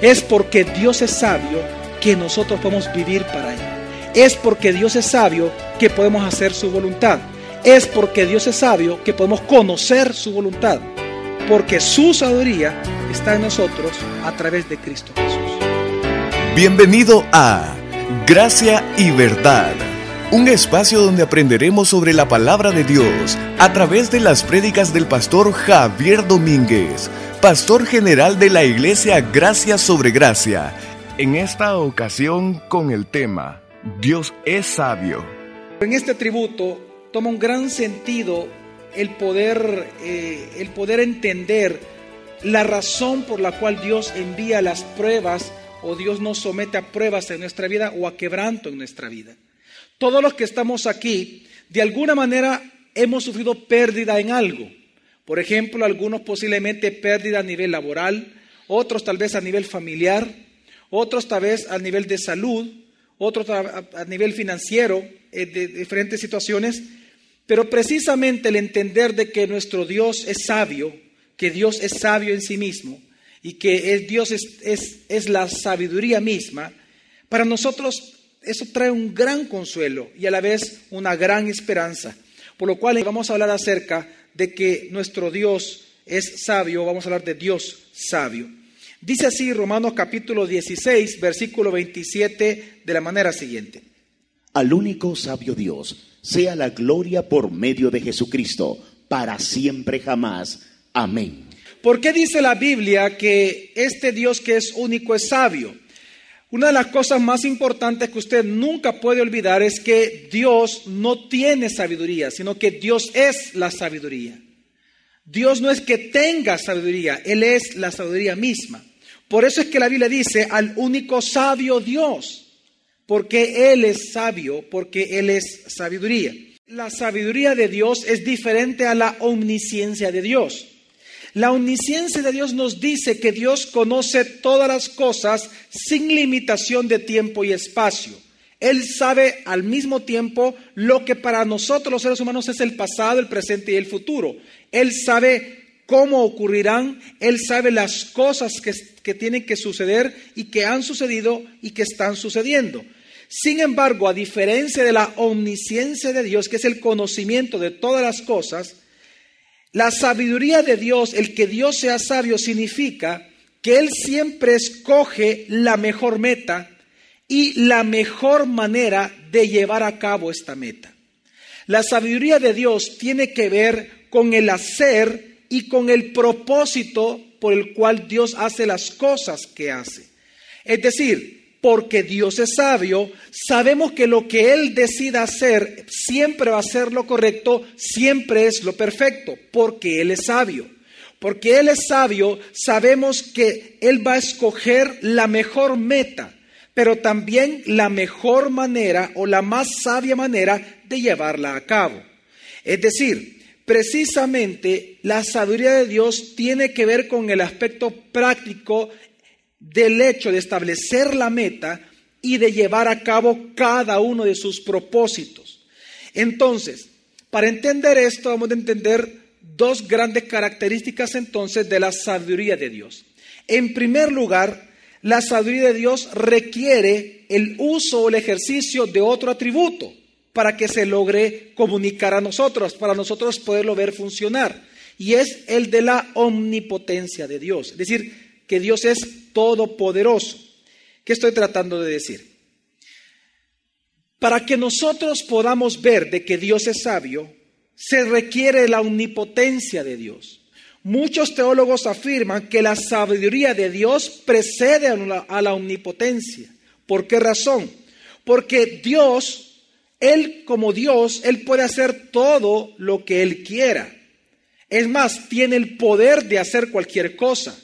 Es porque Dios es sabio que nosotros podemos vivir para Él. Es porque Dios es sabio que podemos hacer su voluntad. Es porque Dios es sabio que podemos conocer su voluntad. Porque su sabiduría está en nosotros a través de Cristo Jesús. Bienvenido a Gracia y Verdad, un espacio donde aprenderemos sobre la palabra de Dios a través de las prédicas del pastor Javier Domínguez, pastor general de la iglesia Gracia sobre Gracia. En esta ocasión con el tema Dios es sabio. En este tributo toma un gran sentido el poder, eh, el poder entender la razón por la cual Dios envía las pruebas o Dios nos somete a pruebas en nuestra vida o a quebranto en nuestra vida. Todos los que estamos aquí, de alguna manera hemos sufrido pérdida en algo. Por ejemplo, algunos posiblemente pérdida a nivel laboral, otros tal vez a nivel familiar, otros tal vez a nivel de salud, otros a nivel financiero, eh, de diferentes situaciones. Pero precisamente el entender de que nuestro Dios es sabio, que Dios es sabio en sí mismo y que Dios es, es la sabiduría misma, para nosotros eso trae un gran consuelo y a la vez una gran esperanza. Por lo cual vamos a hablar acerca de que nuestro Dios es sabio, vamos a hablar de Dios sabio. Dice así Romanos capítulo 16, versículo 27 de la manera siguiente. Al único sabio Dios sea la gloria por medio de Jesucristo, para siempre jamás. Amén. ¿Por qué dice la Biblia que este Dios que es único es sabio? Una de las cosas más importantes que usted nunca puede olvidar es que Dios no tiene sabiduría, sino que Dios es la sabiduría. Dios no es que tenga sabiduría, Él es la sabiduría misma. Por eso es que la Biblia dice al único sabio Dios, porque Él es sabio, porque Él es sabiduría. La sabiduría de Dios es diferente a la omnisciencia de Dios. La omnisciencia de Dios nos dice que Dios conoce todas las cosas sin limitación de tiempo y espacio. Él sabe al mismo tiempo lo que para nosotros los seres humanos es el pasado, el presente y el futuro. Él sabe cómo ocurrirán, Él sabe las cosas que, que tienen que suceder y que han sucedido y que están sucediendo. Sin embargo, a diferencia de la omnisciencia de Dios, que es el conocimiento de todas las cosas, la sabiduría de Dios, el que Dios sea sabio, significa que Él siempre escoge la mejor meta y la mejor manera de llevar a cabo esta meta. La sabiduría de Dios tiene que ver con el hacer y con el propósito por el cual Dios hace las cosas que hace. Es decir, porque Dios es sabio, sabemos que lo que Él decida hacer siempre va a ser lo correcto, siempre es lo perfecto, porque Él es sabio. Porque Él es sabio, sabemos que Él va a escoger la mejor meta, pero también la mejor manera o la más sabia manera de llevarla a cabo. Es decir, precisamente la sabiduría de Dios tiene que ver con el aspecto práctico del hecho de establecer la meta y de llevar a cabo cada uno de sus propósitos. Entonces, para entender esto, vamos a entender dos grandes características entonces de la sabiduría de Dios. En primer lugar, la sabiduría de Dios requiere el uso o el ejercicio de otro atributo para que se logre comunicar a nosotros, para nosotros poderlo ver funcionar. Y es el de la omnipotencia de Dios. Es decir, que Dios es todopoderoso. ¿Qué estoy tratando de decir? Para que nosotros podamos ver de que Dios es sabio, se requiere la omnipotencia de Dios. Muchos teólogos afirman que la sabiduría de Dios precede a la, omnipotencia. ¿Por qué razón? Porque Dios, Él como Dios, Él puede hacer todo lo que Él quiera. Es más, tiene el poder de hacer cualquier cosa.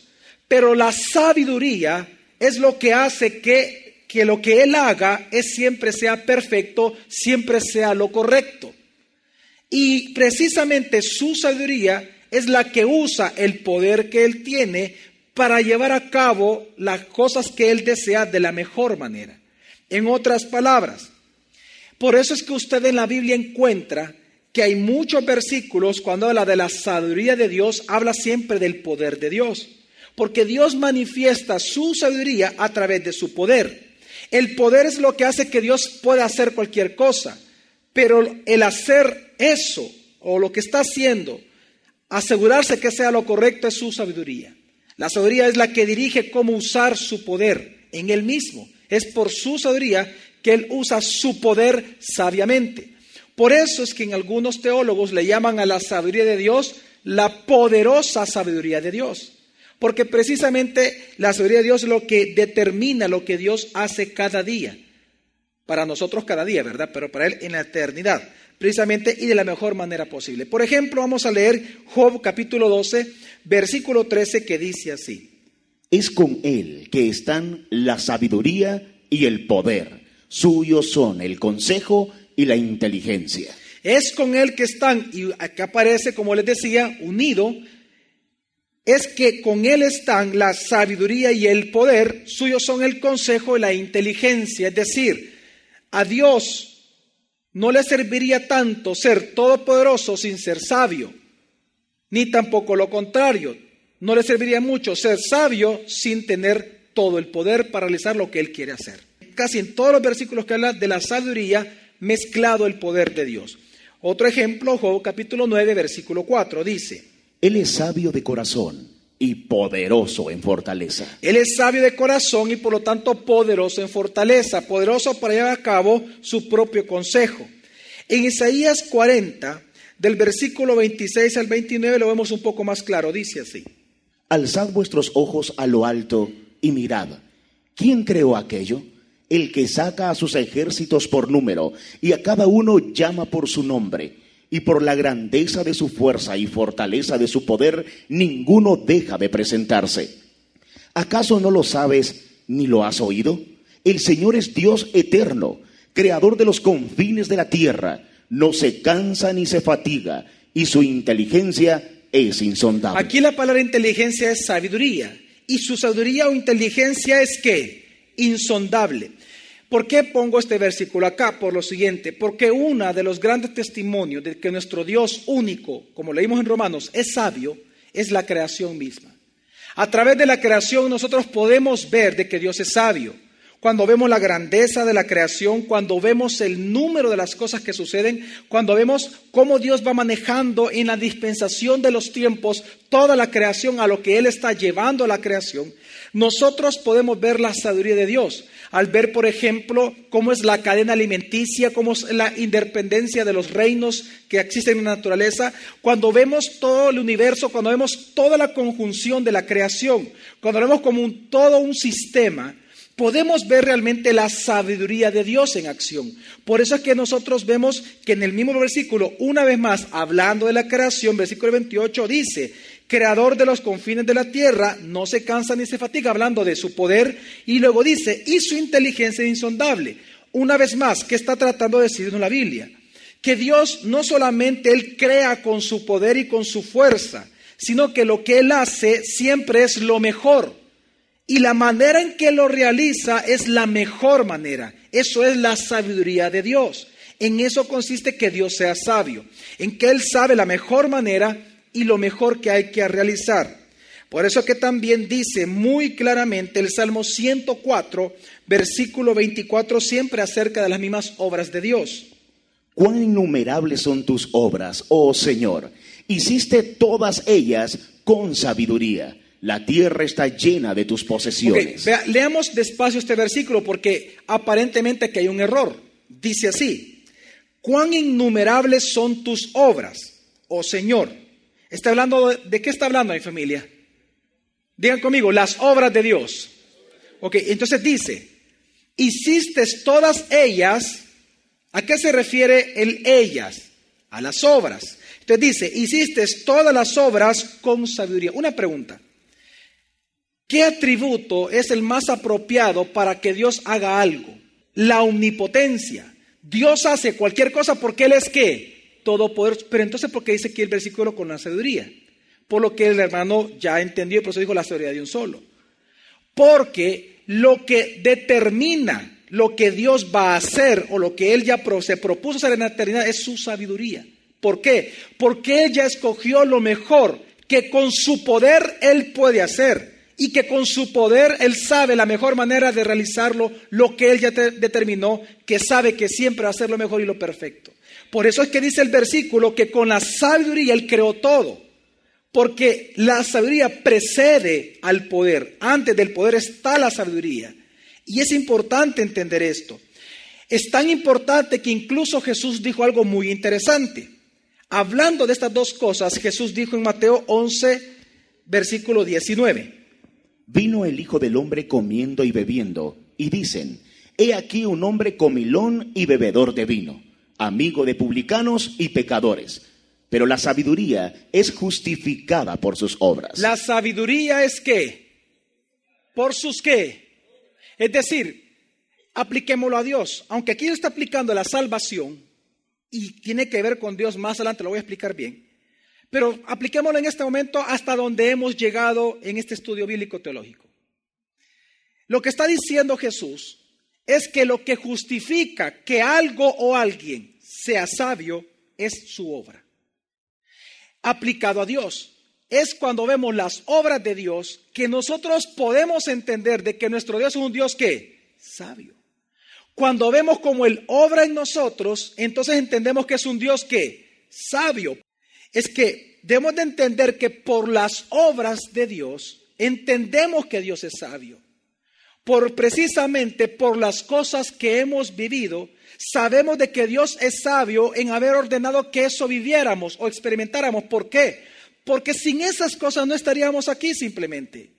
Pero la sabiduría es lo que hace que, que lo que Él haga es siempre sea perfecto, siempre sea lo correcto. Y precisamente su sabiduría es la que usa el poder que Él tiene para llevar a cabo las cosas que Él desea de la mejor manera. En otras palabras, por eso es que usted en la Biblia encuentra que hay muchos versículos cuando habla de la sabiduría de Dios, habla siempre del poder de Dios. Porque Dios manifiesta su sabiduría a través de su poder. El poder es lo que hace que Dios pueda hacer cualquier cosa, pero el hacer eso o lo que está haciendo, asegurarse que sea lo correcto es su sabiduría. La sabiduría es la que dirige cómo usar su poder en él mismo. Es por su sabiduría que él usa su poder sabiamente. Por eso es que en algunos teólogos le llaman a la sabiduría de Dios la poderosa sabiduría de Dios. Porque precisamente la sabiduría de Dios es lo que determina lo que Dios hace cada día. Para nosotros cada día, ¿verdad? Pero para Él en la eternidad. Precisamente y de la mejor manera posible. Por ejemplo, vamos a leer Job capítulo 12, versículo 13 que dice así. Es con Él que están la sabiduría y el poder. Suyos son el consejo y la inteligencia. Es con Él que están, y acá aparece, como les decía, unido, es que con Él están la sabiduría y el poder, suyos son el consejo y la inteligencia. Es decir, a Dios no le serviría tanto ser todopoderoso sin ser sabio, ni tampoco lo contrario. No le serviría mucho ser sabio sin tener todo el poder para realizar lo que Él quiere hacer. Casi en todos los versículos que habla de la sabiduría, mezclado el poder de Dios. Otro ejemplo, Job capítulo 9, versículo 4, dice, Él es sabio de corazón y poderoso en fortaleza. Él es sabio de corazón y por lo tanto poderoso en fortaleza, poderoso para llevar a cabo su propio consejo. En Isaías 40, del versículo 26 al 29, lo vemos un poco más claro, dice así. Alzad vuestros ojos a lo alto y mirad. ¿Quién creó aquello? el que saca a sus ejércitos por número, y a cada uno llama por su nombre, y por la grandeza de su fuerza y fortaleza de su poder, ninguno deja de presentarse. ¿Acaso no lo sabes ni lo has oído? El Señor es Dios eterno, creador de los confines de la tierra, no se cansa ni se fatiga, y su inteligencia es insondable. Aquí la palabra inteligencia es sabiduría, y su sabiduría o inteligencia es qué? Insondable. ¿Por qué pongo este versículo acá? Por lo siguiente, porque uno de los grandes testimonios de que nuestro Dios único, como leímos en Romanos, es sabio, es la creación misma. A través de la creación nosotros podemos ver de que Dios es sabio. Cuando vemos la grandeza de la creación, cuando vemos el número de las cosas que suceden, cuando vemos cómo Dios va manejando en la dispensación de los tiempos toda la creación a lo que Él está llevando a la creación, nosotros podemos ver la sabiduría de Dios. Al ver, por ejemplo, cómo es la cadena alimenticia, cómo es la independencia de los reinos que existen en la naturaleza, cuando vemos todo el universo, cuando vemos toda la conjunción de la creación, cuando vemos como un, todo un sistema, podemos ver realmente la sabiduría de Dios en acción. Por eso es que nosotros vemos que en el mismo versículo, una vez más, hablando de la creación, versículo 28 dice, creador de los confines de la tierra, no se cansa ni se fatiga, hablando de su poder, y luego dice, y su inteligencia insondable. Una vez más, ¿qué está tratando de decirnos la Biblia? Que Dios no solamente Él crea con su poder y con su fuerza, sino que lo que Él hace siempre es lo mejor. Y la manera en que lo realiza es la mejor manera. Eso es la sabiduría de Dios. En eso consiste que Dios sea sabio, en que Él sabe la mejor manera y lo mejor que hay que realizar. Por eso que también dice muy claramente el Salmo 104, versículo 24, siempre acerca de las mismas obras de Dios. Cuán innumerables son tus obras, oh Señor. Hiciste todas ellas con sabiduría. La tierra está llena de tus posesiones. leamos despacio este versículo porque aparentemente que hay un error. Dice así, cuán innumerables son tus obras, oh Señor. Está hablando de, qué está hablando mi familia? Digan conmigo, las obras de Dios. Ok, entonces dice, hiciste todas ellas, ¿a qué se refiere el ellas? A las obras. Entonces dice, hiciste todas las obras con sabiduría. Una pregunta. ¿Qué atributo es el más apropiado para que Dios haga algo? La omnipotencia. Dios hace cualquier cosa porque Él es qué? todo poder. Pero entonces, ¿por qué dice aquí el versículo con la sabiduría? Por lo que el hermano ya entendió y por eso dijo la sabiduría de un solo. Porque lo que determina lo que Dios va a hacer o lo que Él ya se propuso hacer en la eternidad es su sabiduría. ¿Por qué? Porque Él ya escogió lo mejor que con su poder Él puede hacer. Y que con su poder Él sabe la mejor manera de realizarlo, lo que Él ya determinó, que sabe que siempre va a ser lo mejor y lo perfecto. Por eso es que dice el versículo que con la sabiduría Él creó todo, porque la sabiduría precede al poder, antes del poder está la sabiduría. Y es importante entender esto. Es tan importante que incluso Jesús dijo algo muy interesante. Hablando de estas dos cosas, Jesús dijo en Mateo 11, versículo 19. Vino el Hijo del Hombre comiendo y bebiendo, y dicen, He aquí un hombre comilón y bebedor de vino, amigo de publicanos y pecadores. Pero la sabiduría es justificada por sus obras. La sabiduría es qué? ¿Por sus qué? Es decir, apliquémoslo a Dios. Aunque aquí está aplicando la salvación y tiene que ver con Dios, más adelante lo voy a explicar bien. Pero apliquémoslo en este momento hasta donde hemos llegado en este estudio bíblico teológico. Lo que está diciendo Jesús es que lo que justifica que algo o alguien sea sabio es su obra. Aplicado a Dios. Es cuando vemos las obras de Dios que nosotros podemos entender de que nuestro Dios es un Dios que sabio. Cuando vemos como Él obra en nosotros, entonces entendemos que es un Dios que sabio es que debemos de entender que por las obras de Dios entendemos que Dios es sabio. Por precisamente por las cosas que hemos vivido, sabemos de que Dios es sabio en haber ordenado que eso viviéramos o experimentáramos. ¿Por qué? Porque sin esas cosas no estaríamos aquí simplemente.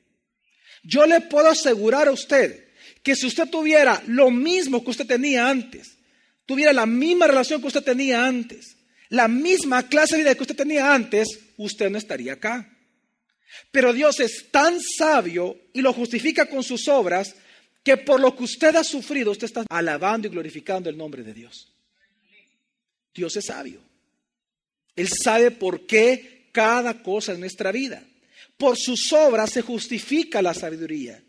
Yo le puedo asegurar a usted que si usted tuviera lo mismo que usted tenía antes, tuviera la misma relación que usted tenía antes, la misma clase de vida que usted tenía antes, usted no estaría acá. Pero Dios es tan sabio y lo justifica con sus obras que por lo que usted ha sufrido, usted está alabando y glorificando el nombre de Dios. Dios es sabio. Él sabe por qué cada cosa en nuestra vida. Por sus obras se justifica la sabiduría.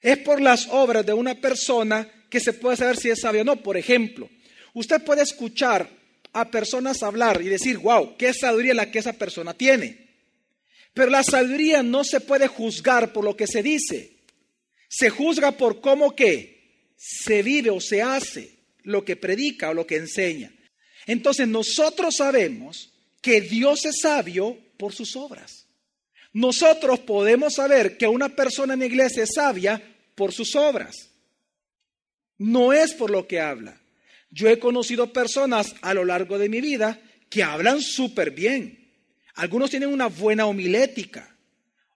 Es por las obras de una persona que se puede saber si es sabio o no. Por ejemplo, usted puede escuchar a personas hablar y decir, wow, qué sabiduría la que esa persona tiene. Pero la sabiduría no se puede juzgar por lo que se dice. Se juzga por cómo que se vive o se hace lo que predica o lo que enseña. Entonces nosotros sabemos que Dios es sabio por sus obras. Nosotros podemos saber que una persona en la iglesia es sabia por sus obras. No es por lo que habla. Yo he conocido personas a lo largo de mi vida que hablan súper bien. Algunos tienen una buena homilética.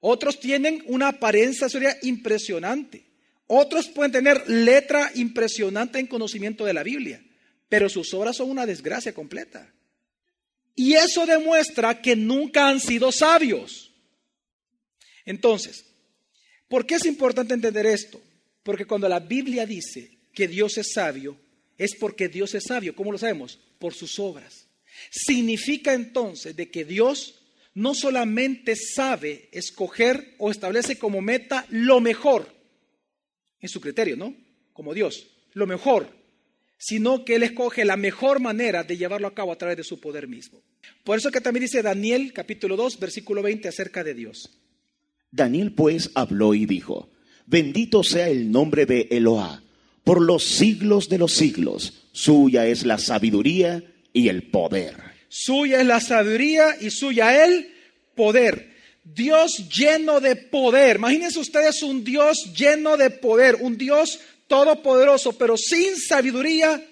Otros tienen una apariencia impresionante. Otros pueden tener letra impresionante en conocimiento de la Biblia. Pero sus obras son una desgracia completa. Y eso demuestra que nunca han sido sabios. Entonces, ¿por qué es importante entender esto? Porque cuando la Biblia dice que Dios es sabio, es porque Dios es sabio. ¿Cómo lo sabemos? Por sus obras. Significa entonces de que Dios no solamente sabe escoger o establece como meta lo mejor en su criterio, ¿no? Como Dios, lo mejor, sino que Él escoge la mejor manera de llevarlo a cabo a través de su poder mismo. Por eso que también dice Daniel capítulo 2, versículo 20 acerca de Dios. Daniel pues habló y dijo, bendito sea el nombre de Eloah por los siglos de los siglos. Suya es la sabiduría y el poder. Suya es la sabiduría y suya el poder. Dios lleno de poder. Imagínense ustedes un Dios lleno de poder, un Dios todopoderoso, pero sin sabiduría,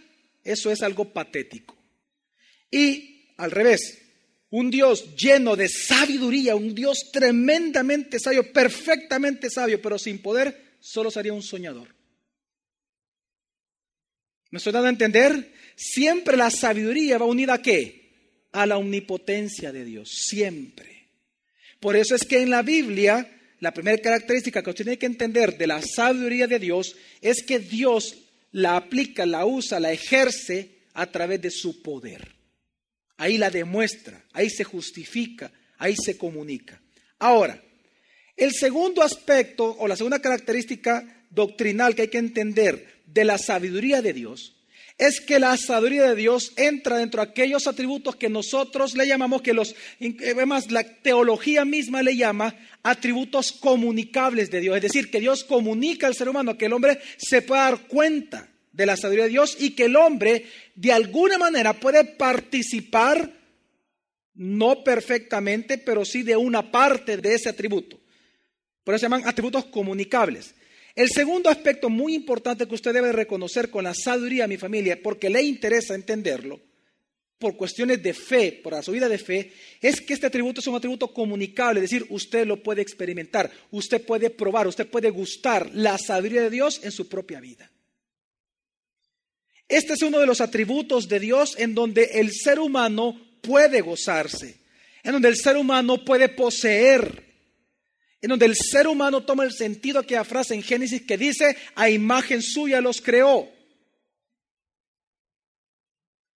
eso es algo patético. Y al revés, un Dios lleno de sabiduría, un Dios tremendamente sabio, perfectamente sabio, pero sin poder, solo sería un soñador. ¿Me estoy dando a entender? Siempre la sabiduría va unida a qué? A la omnipotencia de Dios, siempre. Por eso es que en la Biblia, la primera característica que usted tiene que entender de la sabiduría de Dios es que Dios la aplica, la usa, la ejerce a través de su poder. Ahí la demuestra, ahí se justifica, ahí se comunica. Ahora, el segundo aspecto o la segunda característica doctrinal que hay que entender de la sabiduría de Dios es que la sabiduría de Dios entra dentro de aquellos atributos que nosotros le llamamos, que los, además la teología misma le llama atributos comunicables de Dios. Es decir, que Dios comunica al ser humano, que el hombre se pueda dar cuenta de la sabiduría de Dios y que el hombre de alguna manera puede participar, no perfectamente, pero sí de una parte de ese atributo. Por eso se llaman atributos comunicables. El segundo aspecto muy importante que usted debe reconocer con la sabiduría de mi familia, porque le interesa entenderlo, por cuestiones de fe, por su vida de fe, es que este atributo es un atributo comunicable, es decir, usted lo puede experimentar, usted puede probar, usted puede gustar la sabiduría de Dios en su propia vida. Este es uno de los atributos de Dios en donde el ser humano puede gozarse, en donde el ser humano puede poseer en donde el ser humano toma el sentido de aquella frase en Génesis que dice, a imagen suya los creó.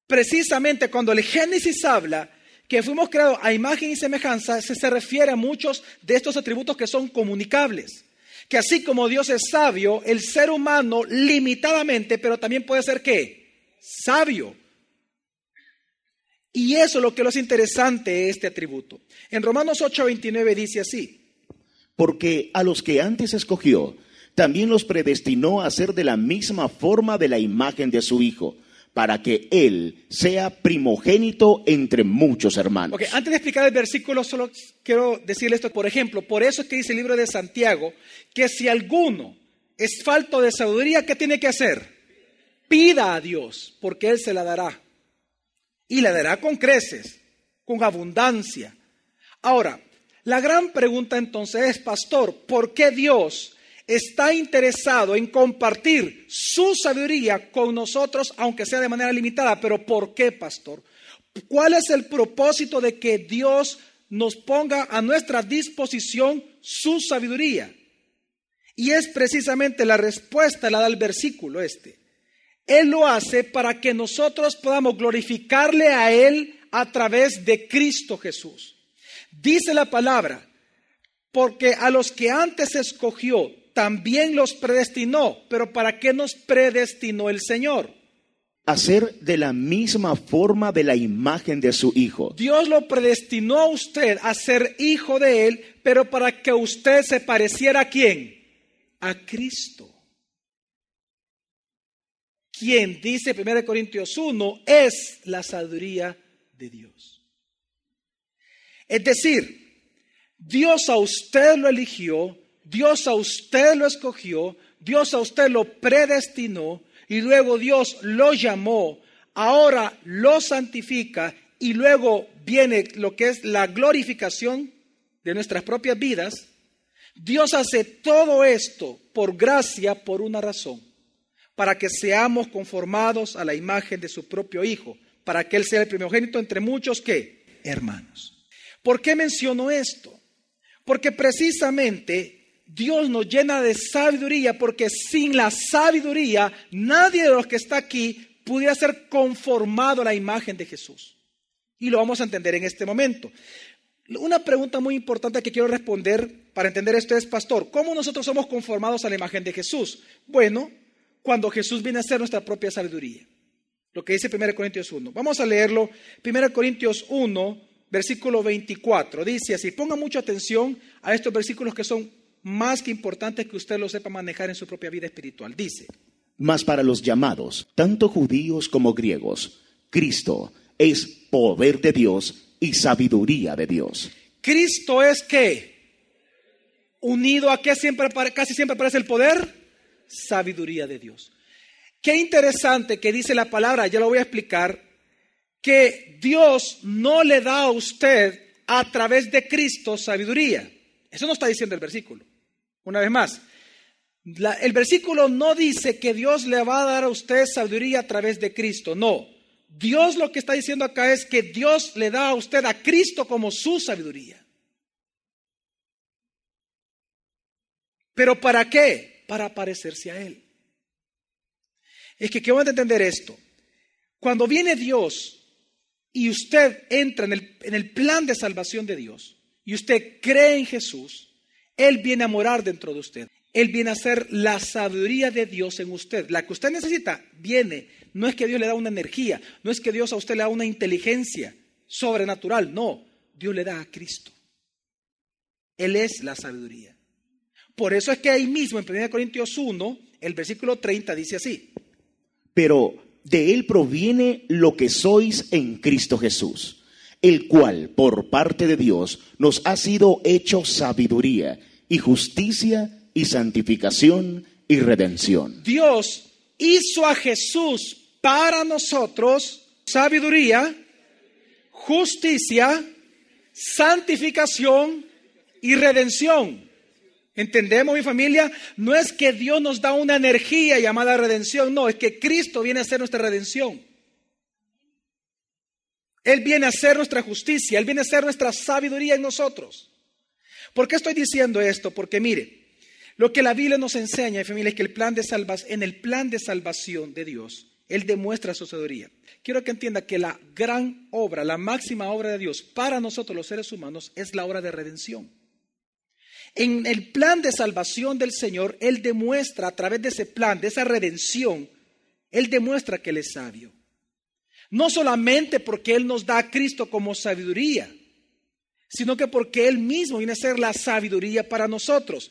Precisamente cuando el Génesis habla que fuimos creados a imagen y semejanza, se, se refiere a muchos de estos atributos que son comunicables. Que así como Dios es sabio, el ser humano limitadamente, pero también puede ser qué? Sabio. Y eso es lo que hace interesante este atributo. En Romanos 8:29 dice así, porque a los que antes escogió, también los predestinó a ser de la misma forma de la imagen de su Hijo, para que Él sea primogénito entre muchos hermanos. antes de explicar el versículo, solo quiero decirle esto. Por ejemplo, por eso es que dice el libro de Santiago, que si alguno es falto de sabiduría, ¿qué tiene que hacer? Pida a Dios, porque Él se la dará. Y la dará con creces, con abundancia. Ahora, la gran pregunta entonces es, pastor, ¿por qué Dios está interesado en compartir su sabiduría con nosotros, aunque sea de manera limitada? Pero ¿por qué, pastor? ¿Cuál es el propósito de que Dios nos ponga a nuestra disposición su sabiduría? Y es precisamente la respuesta, la da el versículo este. Él lo hace para que nosotros podamos glorificarle a Él a través de Cristo Jesús. Dice la palabra, porque a los que antes escogió, también los predestinó. Pero ¿para qué nos predestinó el Señor? Hacer de la misma forma de la imagen de su Hijo. Dios lo predestinó a usted a ser hijo de Él, pero para que usted se pareciera a quién? A Cristo. Quien dice 1 Corintios 1 es la sabiduría de Dios. Es decir, Dios a usted lo eligió, Dios a usted lo escogió, Dios a usted lo predestinó y luego Dios lo llamó, ahora lo santifica y luego viene lo que es la glorificación de nuestras propias vidas. Dios hace todo esto por gracia, por una razón, para que seamos conformados a la imagen de su propio Hijo, para que Él sea el primogénito entre muchos que hermanos. ¿Por qué menciono esto? Porque precisamente Dios nos llena de sabiduría, porque sin la sabiduría nadie de los que está aquí pudiera ser conformado a la imagen de Jesús. Y lo vamos a entender en este momento. Una pregunta muy importante que quiero responder para entender esto es, pastor, ¿cómo nosotros somos conformados a la imagen de Jesús? Bueno, cuando Jesús viene a ser nuestra propia sabiduría. Lo que dice 1 Corintios 1. Vamos a leerlo. 1 Corintios 1, versículo 24. Dice así, ponga mucha atención a estos versículos que son más que importantes que usted lo sepa manejar en su propia vida espiritual. Dice, mas para los llamados, tanto judíos como griegos, Cristo es poder de Dios y sabiduría de Dios. Cristo es que unido a qué siempre casi siempre aparece el poder, sabiduría de Dios. Qué interesante que dice la palabra, ya lo voy a explicar, que Dios no le da a usted a través de Cristo sabiduría. Eso no está diciendo el versículo. Una vez más, el versículo no dice que Dios le va a dar a usted sabiduría a través de Cristo. No. Dios lo que está diciendo acá es que Dios le da a usted a Cristo como su sabiduría. ¿Pero para qué? Para parecerse a Él. Es que, ¿qué vamos a entender esto? Cuando viene Dios y usted entra en el, en el plan de salvación de Dios y usted cree en Jesús, Él viene a morar dentro de usted. Él viene a ser la sabiduría de Dios en usted. La que usted necesita viene. No es que Dios le da una energía, no es que Dios a usted le da una inteligencia sobrenatural, no. Dios le da a Cristo. Él es la sabiduría. Por eso es que ahí mismo en 1 Corintios 1, el versículo 30 dice así. Pero de Él proviene lo que sois en Cristo Jesús, el cual por parte de Dios nos ha sido hecho sabiduría y justicia y santificación y redención. Dios hizo a Jesús para nosotros sabiduría, justicia, santificación y redención. ¿Entendemos mi familia? No es que Dios nos da una energía llamada redención, no, es que Cristo viene a ser nuestra redención. Él viene a ser nuestra justicia, Él viene a ser nuestra sabiduría en nosotros. ¿Por qué estoy diciendo esto? Porque mire, lo que la Biblia nos enseña, mi familia, es que el plan de en el plan de salvación de Dios, Él demuestra su sabiduría. Quiero que entienda que la gran obra, la máxima obra de Dios para nosotros los seres humanos es la obra de redención. En el plan de salvación del Señor, Él demuestra a través de ese plan, de esa redención, Él demuestra que Él es sabio. No solamente porque Él nos da a Cristo como sabiduría, sino que porque Él mismo viene a ser la sabiduría para nosotros.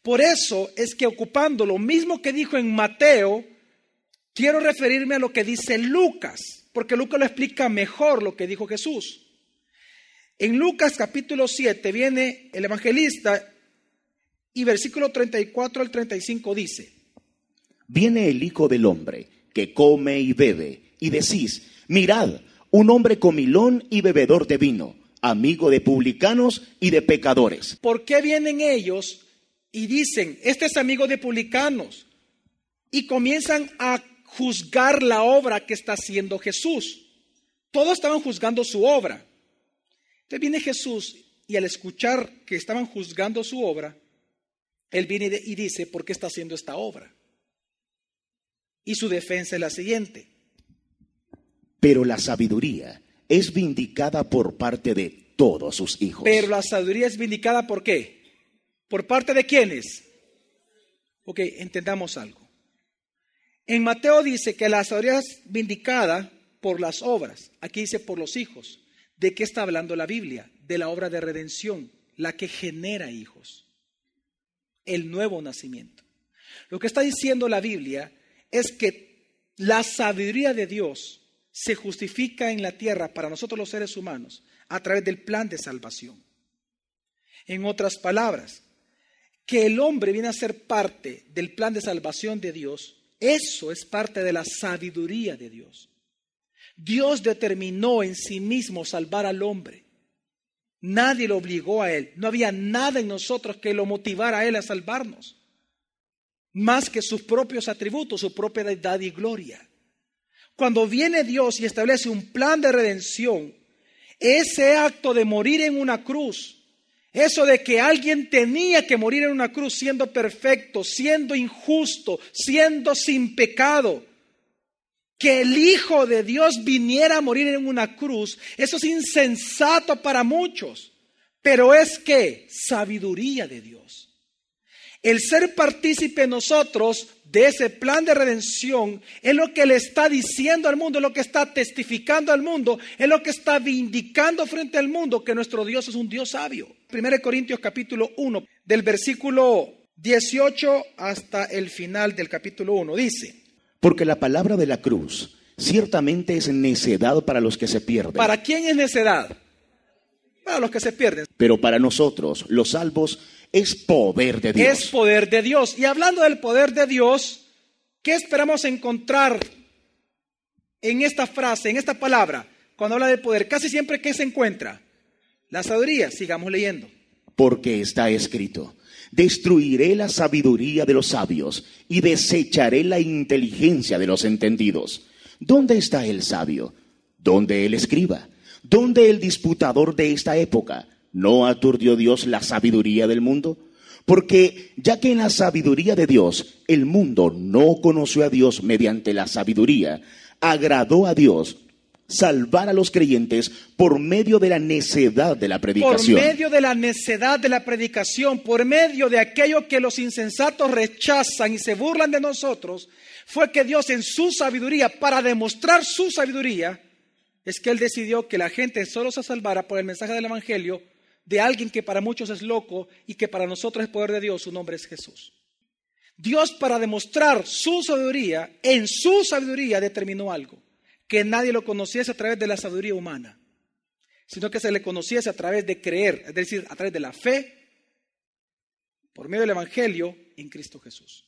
Por eso es que ocupando lo mismo que dijo en Mateo, quiero referirme a lo que dice Lucas, porque Lucas lo explica mejor lo que dijo Jesús. En Lucas capítulo 7 viene el evangelista y versículo 34 al 35 dice, Viene el Hijo del Hombre, que come y bebe, y decís, mirad, un hombre comilón y bebedor de vino, amigo de publicanos y de pecadores. ¿Por qué vienen ellos y dicen, este es amigo de publicanos? Y comienzan a juzgar la obra que está haciendo Jesús. Todos estaban juzgando su obra. Entonces viene Jesús y al escuchar que estaban juzgando su obra, él viene y dice, ¿por qué está haciendo esta obra? Y su defensa es la siguiente. Pero la sabiduría es vindicada por parte de todos sus hijos. Pero la sabiduría es vindicada por qué? ¿Por parte de quiénes? Ok, entendamos algo. En Mateo dice que la sabiduría es vindicada por las obras. Aquí dice por los hijos. ¿De qué está hablando la Biblia? De la obra de redención, la que genera hijos el nuevo nacimiento. Lo que está diciendo la Biblia es que la sabiduría de Dios se justifica en la tierra para nosotros los seres humanos a través del plan de salvación. En otras palabras, que el hombre viene a ser parte del plan de salvación de Dios, eso es parte de la sabiduría de Dios. Dios determinó en sí mismo salvar al hombre. Nadie lo obligó a Él. No había nada en nosotros que lo motivara a Él a salvarnos. Más que sus propios atributos, su propia deidad y gloria. Cuando viene Dios y establece un plan de redención, ese acto de morir en una cruz, eso de que alguien tenía que morir en una cruz siendo perfecto, siendo injusto, siendo sin pecado, que el Hijo de Dios viniera a morir en una cruz, eso es insensato para muchos, pero es que sabiduría de Dios. El ser partícipe nosotros de ese plan de redención es lo que le está diciendo al mundo, es lo que está testificando al mundo, es lo que está vindicando frente al mundo que nuestro Dios es un Dios sabio. 1 Corintios capítulo 1, del versículo 18 hasta el final del capítulo 1, dice, porque la palabra de la cruz ciertamente es necedad para los que se pierden. ¿Para quién es necedad? Para los que se pierden. Pero para nosotros, los salvos, es poder de Dios. Es poder de Dios. Y hablando del poder de Dios, ¿qué esperamos encontrar en esta frase, en esta palabra, cuando habla de poder? Casi siempre, ¿qué se encuentra? La sabiduría. Sigamos leyendo. Porque está escrito Destruiré la sabiduría de los sabios y desecharé la inteligencia de los entendidos. ¿Dónde está el sabio? ¿Dónde el escriba? ¿Dónde el disputador de esta época? ¿No aturdió Dios la sabiduría del mundo? Porque ya que en la sabiduría de Dios el mundo no conoció a Dios mediante la sabiduría, agradó a Dios salvar a los creyentes por medio de la necedad de la Por predicación. medio de la necedad de la predicación, por medio de aquello que los insensatos rechazan y se burlan de nosotros, fue que Dios en su sabiduría, para demostrar su sabiduría, es que Él decidió que la gente solo se salvara por el mensaje del Evangelio de alguien que para muchos es loco y que para nosotros es poder de Dios, su nombre es Jesús. Dios para demostrar su sabiduría, en su sabiduría determinó algo, que nadie lo conociese a través de la sabiduría humana, sino que se le conociese a través de creer, es decir, a través de la fe, por medio del Evangelio en Cristo Jesús.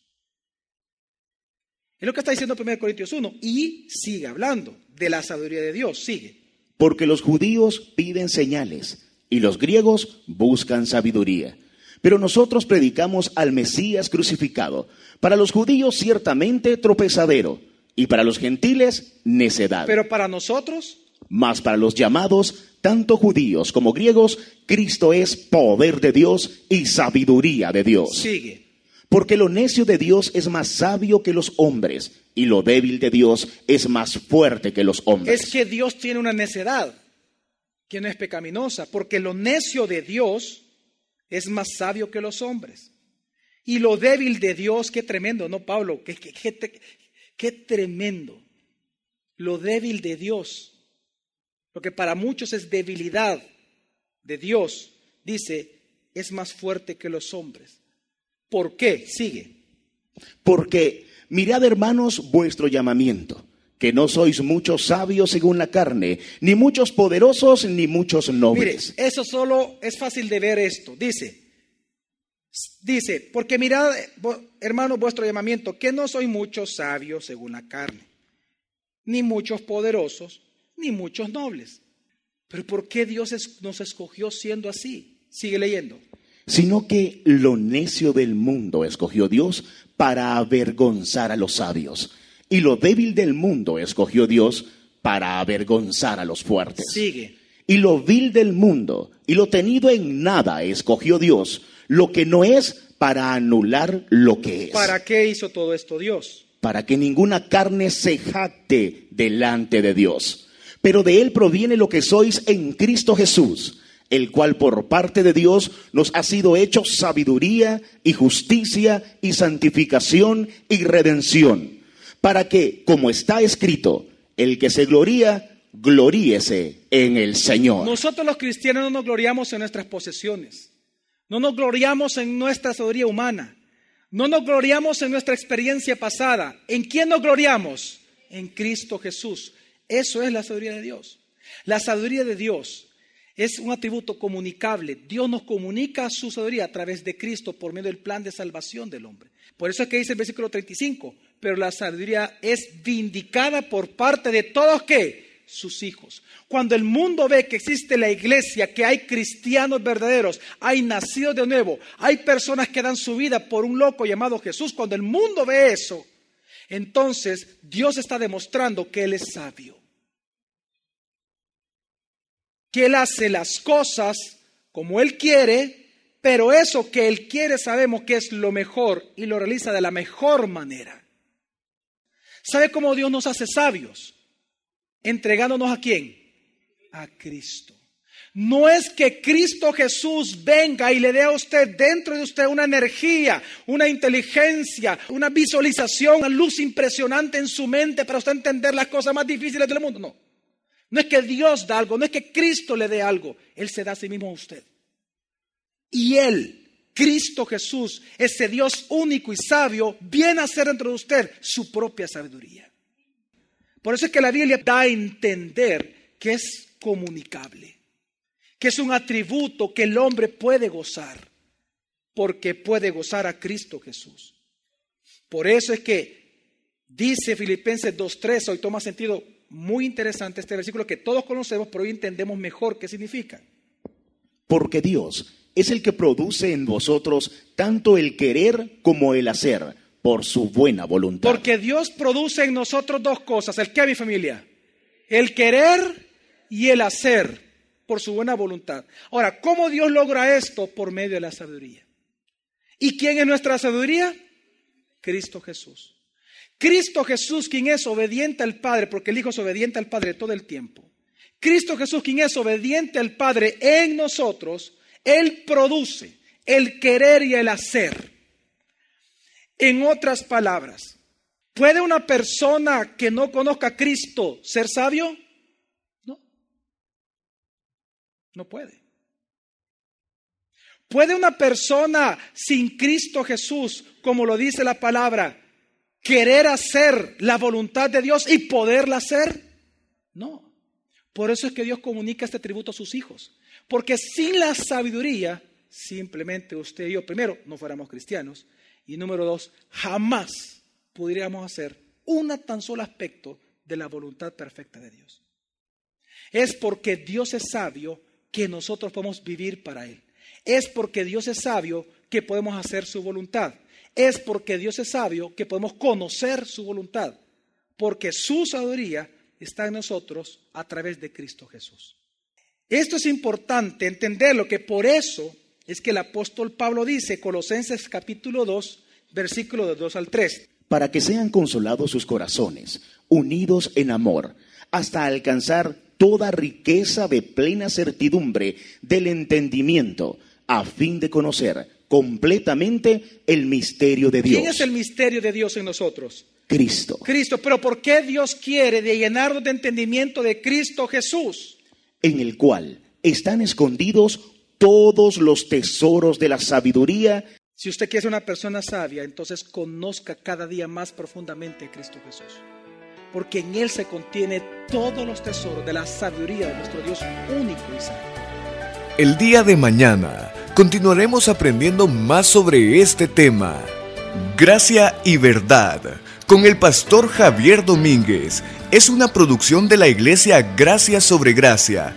Es lo que está diciendo 1 Corintios 1 y sigue hablando de la sabiduría de Dios, sigue. Porque los judíos piden señales y los griegos buscan sabiduría. Pero nosotros predicamos al Mesías crucificado. Para los judíos ciertamente tropezadero y para los gentiles necedad. Pero para nosotros, Mas para los llamados, tanto judíos como griegos, Cristo es poder de Dios y sabiduría de Dios. sigue. Porque lo necio de Dios es más sabio que los hombres, y lo débil de Dios es más fuerte que los hombres. Es que Dios tiene una necedad que no es pecaminosa, porque lo necio de Dios es más sabio que los hombres. Y lo débil de Dios, qué tremendo, ¿no, Pablo? Qué, qué- qué te- qué tremendo. Lo débil de Dios, lo que para muchos es debilidad de Dios, dice, es más fuerte que los hombres. ¿Por qué? Sigue. Porque mirad, hermanos, vuestro llamamiento, que no sois muchos sabios según la carne, ni muchos poderosos, ni muchos Mire, nobles. eso solo es fácil de ver esto. Dice, dice, porque mirad, vo- hermanos, vuestro llamamiento, que no soy muchos sabios según la carne, ni muchos poderosos, ni muchos nobles. Pero ¿por qué Dios nos escogió siendo así? Sigue leyendo. Sino que lo necio del mundo escogió Dios para avergonzar a los sabios, y lo débil del mundo escogió Dios para avergonzar a los fuertes. Sigue. Y lo vil del mundo y lo tenido en nada escogió Dios, lo que no es para anular lo que es. ¿Para qué hizo todo esto Dios? para que ninguna carne se jacte delante de Dios. Pero de Él proviene lo que sois en Cristo Jesús, el cual por parte de Dios nos ha sido hecho sabiduría y justicia y santificación y redención, para que, como está escrito, el que se gloría, gloríese en el Señor. Nosotros los cristianos no nos gloriamos en nuestras posesiones, no nos gloriamos en nuestra sabiduría humana, no nos gloriamos en nuestra experiencia pasada. ¿En quién nos gloriamos? En Cristo Jesús. Eso es la sabiduría de Dios. La sabiduría de Dios es un atributo comunicable. Dios nos comunica su sabiduría a través de Cristo por medio del plan de salvación del hombre. Por eso es que dice el versículo 35, pero la sabiduría es vindicada por parte de todos que sus hijos. Cuando el mundo ve que existe la iglesia, que hay cristianos verdaderos, hay nacidos de nuevo, hay personas que dan su vida por un loco llamado Jesús, cuando el mundo ve eso, entonces Dios está demostrando que Él es sabio. Que Él hace las cosas como Él quiere, pero eso que Él quiere sabemos que es lo mejor y lo realiza de la mejor manera. ¿Sabe cómo Dios nos hace sabios? Entregándonos a quién? A Cristo. No es que Cristo Jesús venga y le dé a usted dentro de usted una energía, una inteligencia, una visualización, una luz impresionante en su mente para usted entender las cosas más difíciles del mundo. No. No es que Dios da algo, no es que Cristo le dé algo, Él se da a sí mismo a usted. Y Él, Cristo Jesús, ese Dios único y sabio, viene a hacer dentro de usted su propia sabiduría. Por eso es que la Biblia da a entender que es comunicable, que es un atributo que el hombre puede gozar, porque puede gozar a Cristo Jesús. Por eso es que dice Filipenses 2.3, hoy toma sentido muy interesante este versículo que todos conocemos, pero hoy entendemos mejor qué significa. Porque Dios es el que produce en vosotros tanto el querer como el hacer por su buena voluntad. Porque Dios produce en nosotros dos cosas. ¿El qué, mi familia? El querer y el hacer por su buena voluntad. Ahora, ¿cómo Dios logra esto? Por medio de la sabiduría. ¿Y quién es nuestra sabiduría? Cristo Jesús. Cristo Jesús, quien es obediente al Padre, porque el Hijo es obediente al Padre todo el tiempo. Cristo Jesús, quien es obediente al Padre en nosotros, Él produce el querer y el hacer. En otras palabras, ¿puede una persona que no conozca a Cristo ser sabio? No. No puede. ¿Puede una persona sin Cristo Jesús, como lo dice la palabra, querer hacer la voluntad de Dios y poderla hacer? No. Por eso es que Dios comunica este tributo a sus hijos. Porque sin la sabiduría, simplemente usted y yo, primero, no fuéramos cristianos. Y número dos, jamás podríamos hacer un tan solo aspecto de la voluntad perfecta de Dios. Es porque Dios es sabio que nosotros podemos vivir para Él. Es porque Dios es sabio que podemos hacer su voluntad. Es porque Dios es sabio que podemos conocer su voluntad. Porque su sabiduría está en nosotros a través de Cristo Jesús. Esto es importante entenderlo, que por eso es que el apóstol Pablo dice, Colosenses capítulo 2, versículo de 2 al 3. Para que sean consolados sus corazones, unidos en amor, hasta alcanzar toda riqueza de plena certidumbre del entendimiento a fin de conocer completamente el misterio de Dios. ¿Quién es el misterio de Dios en nosotros? Cristo. Cristo, pero ¿por qué Dios quiere de llenarnos de entendimiento de Cristo Jesús? En el cual están escondidos todos los tesoros de la sabiduría. Si usted quiere ser una persona sabia, entonces conozca cada día más profundamente a Cristo Jesús. Porque en Él se contiene todos los tesoros de la sabiduría de nuestro Dios único y sabio. El día de mañana continuaremos aprendiendo más sobre este tema. Gracia y verdad con el pastor Javier Domínguez. Es una producción de la iglesia Gracia sobre Gracia.